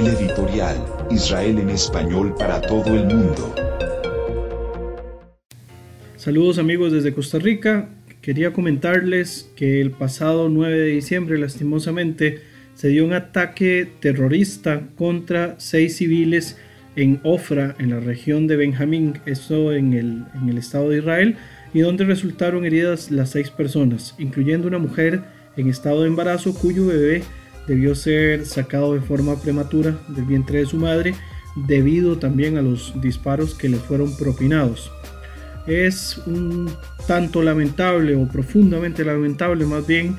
El editorial, Israel en español para todo el mundo. Saludos amigos desde Costa Rica. Quería comentarles que el pasado 9 de diciembre lastimosamente se dio un ataque terrorista contra seis civiles en Ofra, en la región de Benjamín, esto en el, en el estado de Israel, y donde resultaron heridas las seis personas, incluyendo una mujer en estado de embarazo cuyo bebé debió ser sacado de forma prematura del vientre de su madre debido también a los disparos que le fueron propinados. Es un tanto lamentable o profundamente lamentable más bien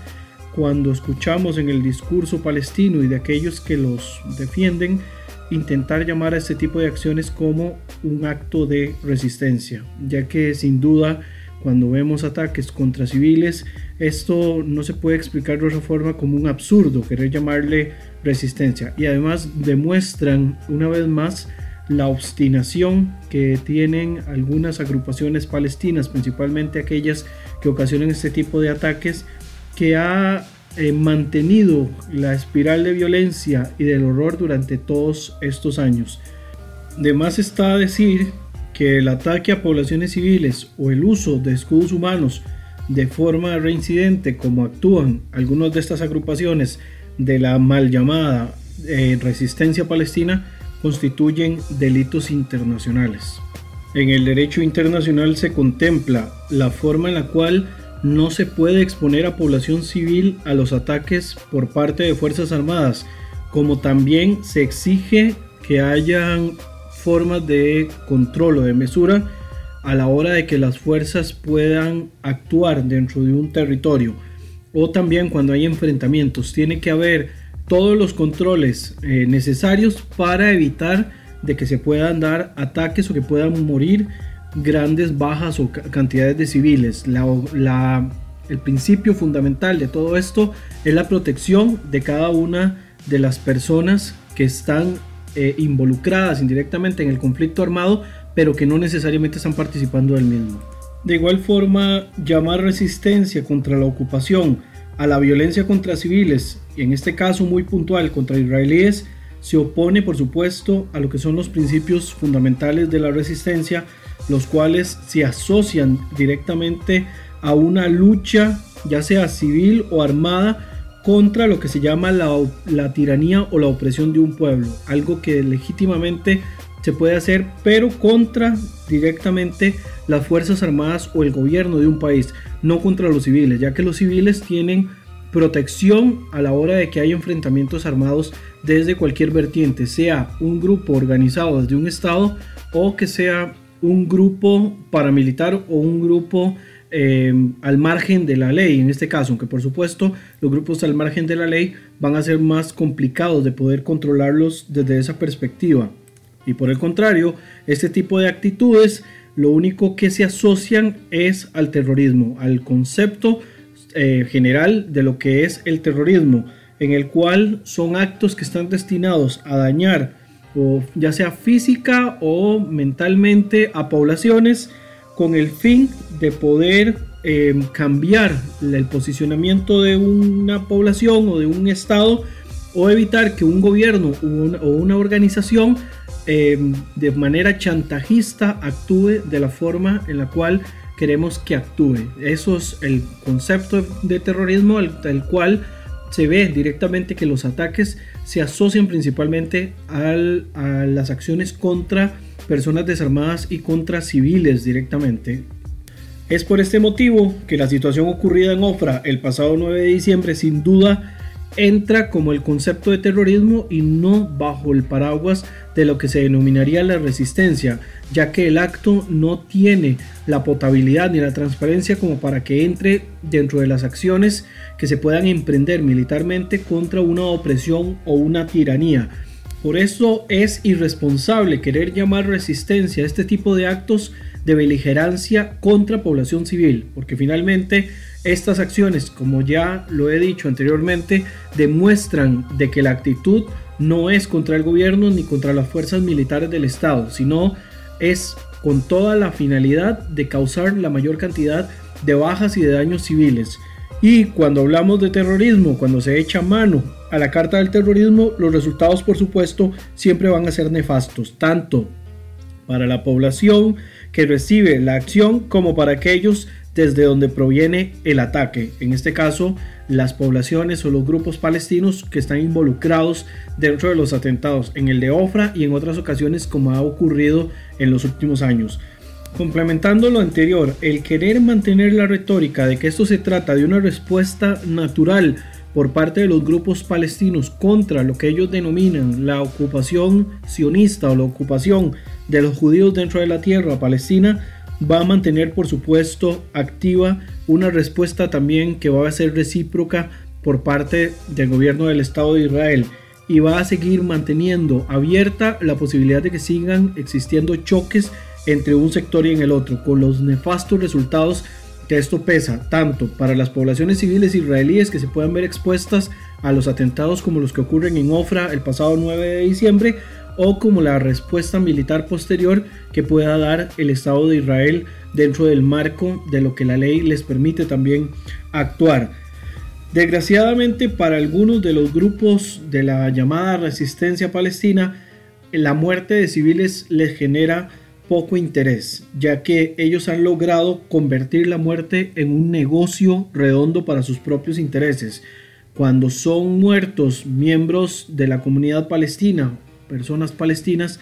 cuando escuchamos en el discurso palestino y de aquellos que los defienden intentar llamar a este tipo de acciones como un acto de resistencia, ya que sin duda cuando vemos ataques contra civiles, esto no se puede explicar de otra forma como un absurdo querer llamarle resistencia. Y además demuestran una vez más la obstinación que tienen algunas agrupaciones palestinas, principalmente aquellas que ocasionan este tipo de ataques, que ha eh, mantenido la espiral de violencia y del horror durante todos estos años. De más está decir que el ataque a poblaciones civiles o el uso de escudos humanos de forma reincidente como actúan algunas de estas agrupaciones de la mal llamada eh, resistencia palestina constituyen delitos internacionales. En el derecho internacional se contempla la forma en la cual no se puede exponer a población civil a los ataques por parte de Fuerzas Armadas, como también se exige que hayan formas de control o de mesura a la hora de que las fuerzas puedan actuar dentro de un territorio o también cuando hay enfrentamientos tiene que haber todos los controles eh, necesarios para evitar de que se puedan dar ataques o que puedan morir grandes bajas o cantidades de civiles. el principio fundamental de todo esto es la protección de cada una de las personas que están eh, involucradas indirectamente en el conflicto armado, pero que no necesariamente están participando del mismo. De igual forma, llamar resistencia contra la ocupación, a la violencia contra civiles, y en este caso muy puntual contra israelíes, se opone por supuesto a lo que son los principios fundamentales de la resistencia, los cuales se asocian directamente a una lucha, ya sea civil o armada, contra lo que se llama la, tiranía o la opresión de un pueblo, algo que legítimamente se puede hacer, pero contra directamente las Fuerzas Armadas o el gobierno de un país, no contra los civiles, ya que los civiles tienen protección a la hora de que hay enfrentamientos armados desde cualquier vertiente, sea un grupo organizado desde un estado o que sea un grupo paramilitar o un grupo eh, al margen de la ley, en este caso, aunque por supuesto los grupos al margen de la ley van a ser más complicados de poder controlarlos desde esa perspectiva. Y por el contrario, este tipo de actitudes lo único que se asocian es al terrorismo, al concepto eh, general de lo que es el terrorismo, en el cual son actos que están destinados a dañar ya sea física o mentalmente a poblaciones con el fin de poder em, cambiar el posicionamiento de una población o de un estado o evitar que un gobierno o una, organización em, de manera chantajista actúe de la forma en la cual queremos que actúe. Eso es el concepto de terrorismo al, cual se ve directamente que los ataques se asocian principalmente a las acciones contra personas desarmadas y contra civiles directamente. Es por este motivo que la situación ocurrida en Ofra el pasado 9 de diciembre sin duda entra como el concepto de terrorismo y no bajo el paraguas de lo que se denominaría la resistencia, ya que el acto no tiene la potabilidad ni la transparencia como para que entre dentro de las acciones que se puedan emprender militarmente contra una opresión o una tiranía por eso es irresponsable querer llamar resistencia a este tipo de actos de beligerancia contra población civil, porque finalmente estas acciones, como ya lo he dicho anteriormente, demuestran de que la actitud no es contra el gobierno ni contra las fuerzas militares del Estado, sino es con toda la finalidad de causar la mayor cantidad de bajas y de daños civiles. Y cuando hablamos de terrorismo, cuando se echa mano a la carta del terrorismo, los resultados por supuesto siempre van a ser nefastos, tanto para la población que recibe la acción como para aquellos desde donde proviene el ataque. En este caso, las poblaciones o los grupos palestinos que están involucrados dentro de los atentados, en el de Ofra y en otras ocasiones como ha ocurrido en los últimos años. Complementando lo anterior, el querer mantener la retórica de que esto se trata de una respuesta natural por parte de los grupos palestinos contra lo que ellos denominan la ocupación sionista o la ocupación de los judíos dentro de la tierra palestina, va a mantener por supuesto activa una respuesta también que va a ser recíproca por parte del gobierno del Estado de Israel y va a seguir manteniendo abierta la posibilidad de que sigan existiendo choques entre un sector y en el otro, con los nefastos resultados que esto pesa tanto para las poblaciones civiles israelíes que se puedan ver expuestas a los atentados como los que ocurren en Ofra el pasado 9 de diciembre, o como la respuesta militar posterior que pueda dar el Estado de Israel dentro del marco de lo que la ley les permite también actuar. Desgraciadamente para algunos de los grupos de la llamada resistencia palestina, la muerte de civiles les genera poco interés, ya que ellos han logrado convertir la muerte en un negocio redondo para sus propios intereses. Cuando son muertos miembros de la comunidad palestina, personas palestinas,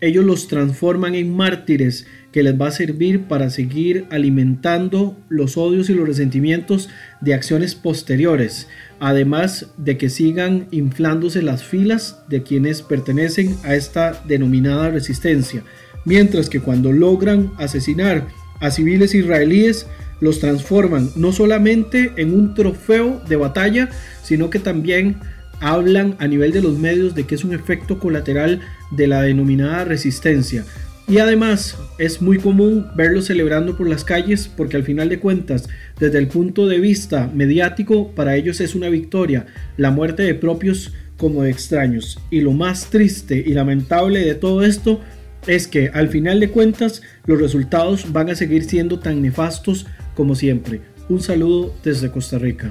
ellos los transforman en mártires que les va a servir para seguir alimentando los odios y los resentimientos de acciones posteriores, además de que sigan inflándose las filas de quienes pertenecen a esta denominada resistencia mientras que cuando logran asesinar a civiles israelíes, los transforman no solamente en un trofeo de batalla, sino que también hablan a nivel de los medios de que es un efecto colateral de la denominada resistencia. Y además es muy común verlos celebrando por las calles porque al final de cuentas, desde el punto de vista mediático, para ellos es una victoria la muerte de propios como de extraños. Y lo más triste y lamentable de todo esto es que al final de cuentas los resultados van a seguir siendo tan nefastos como siempre. Un saludo desde Costa Rica.